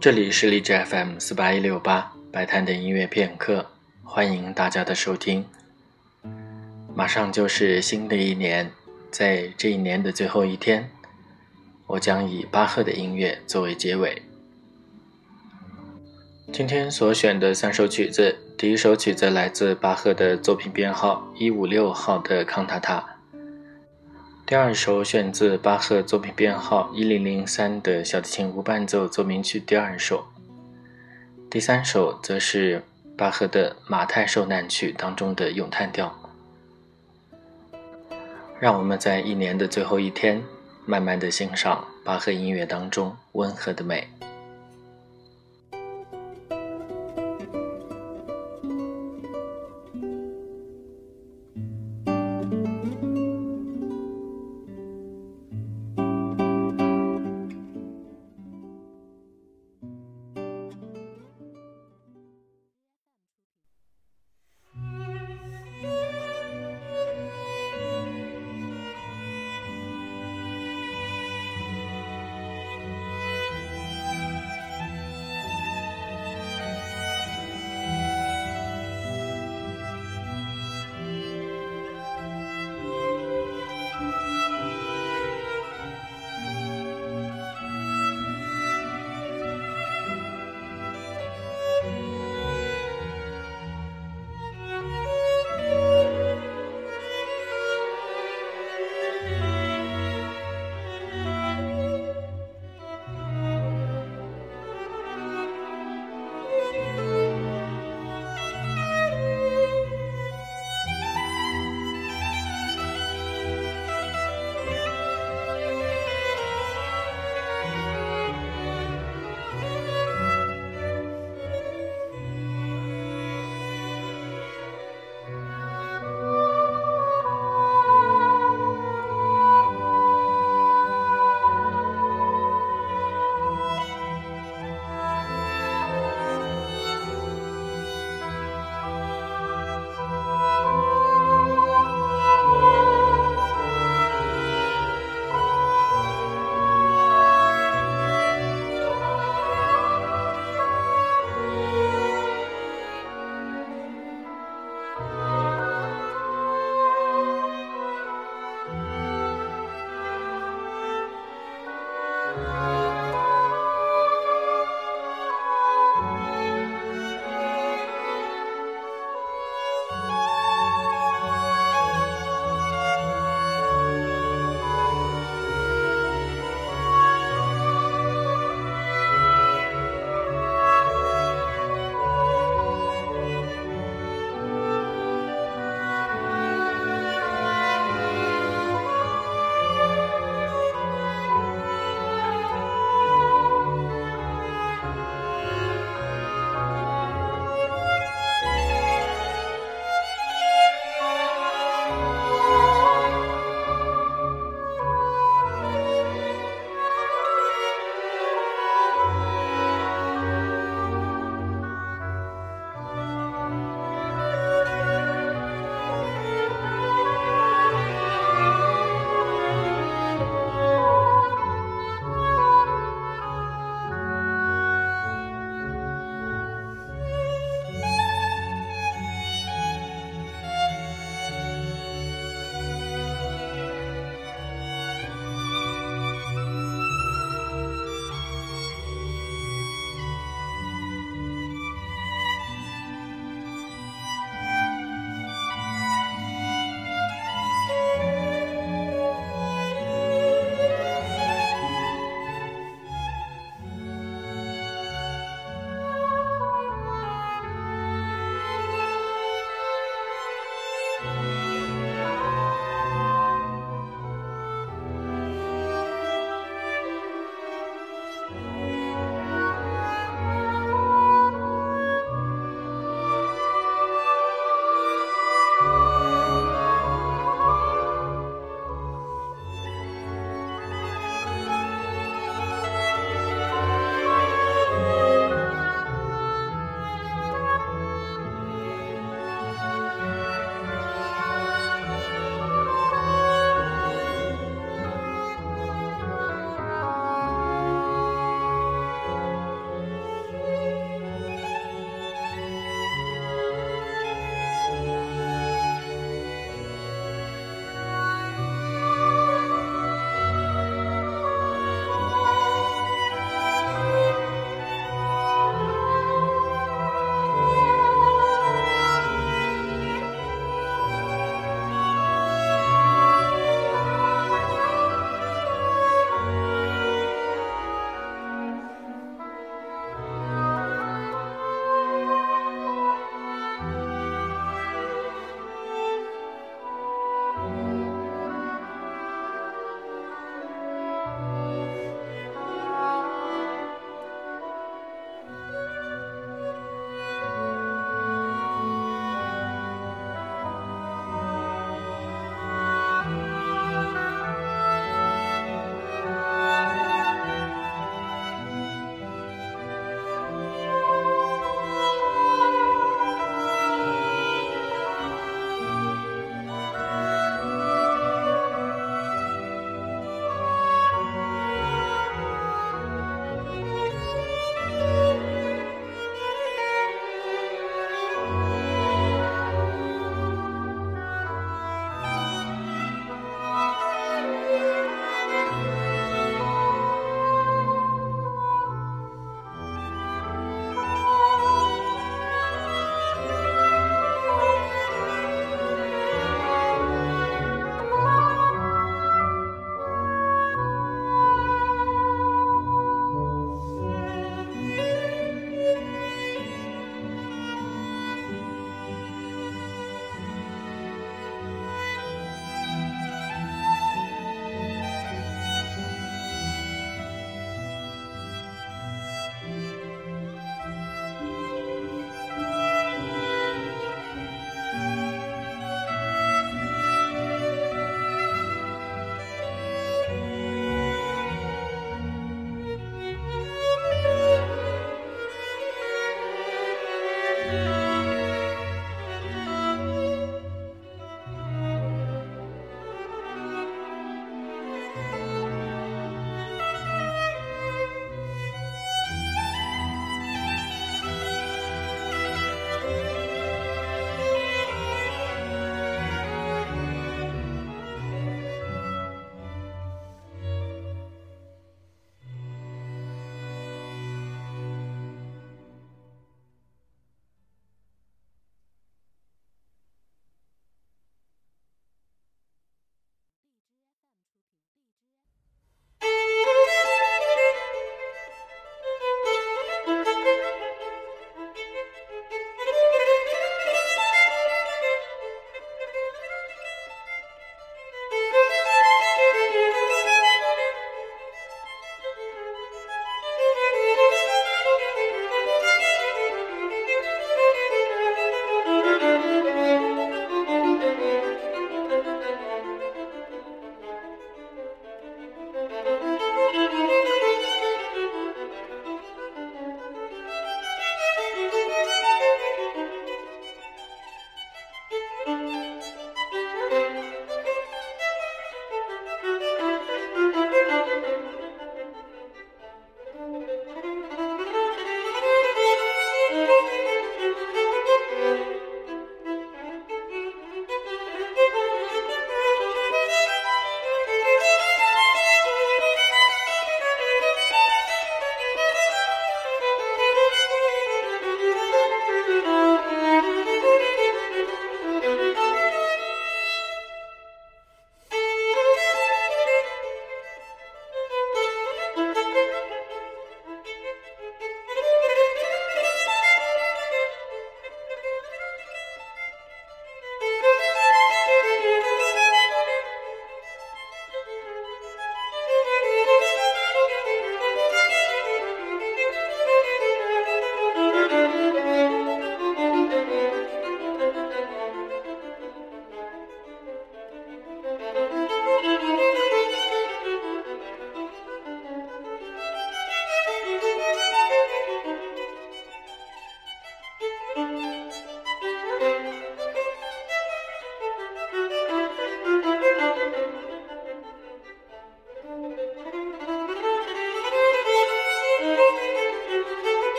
这里是荔枝 FM 四八一六八白谈的音乐片刻，欢迎大家的收听。马上就是新的一年，在这一年的最后一天，我将以巴赫的音乐作为结尾。今天所选的三首曲子，第一首曲子来自巴赫的作品编号一五六号的康塔塔，第二首选自巴赫作品编号一零零三的小提琴无伴奏奏鸣曲第二首，第三首则是巴赫的马太受难曲当中的咏叹调。让我们在一年的最后一天，慢慢的欣赏巴赫音乐当中温和的美。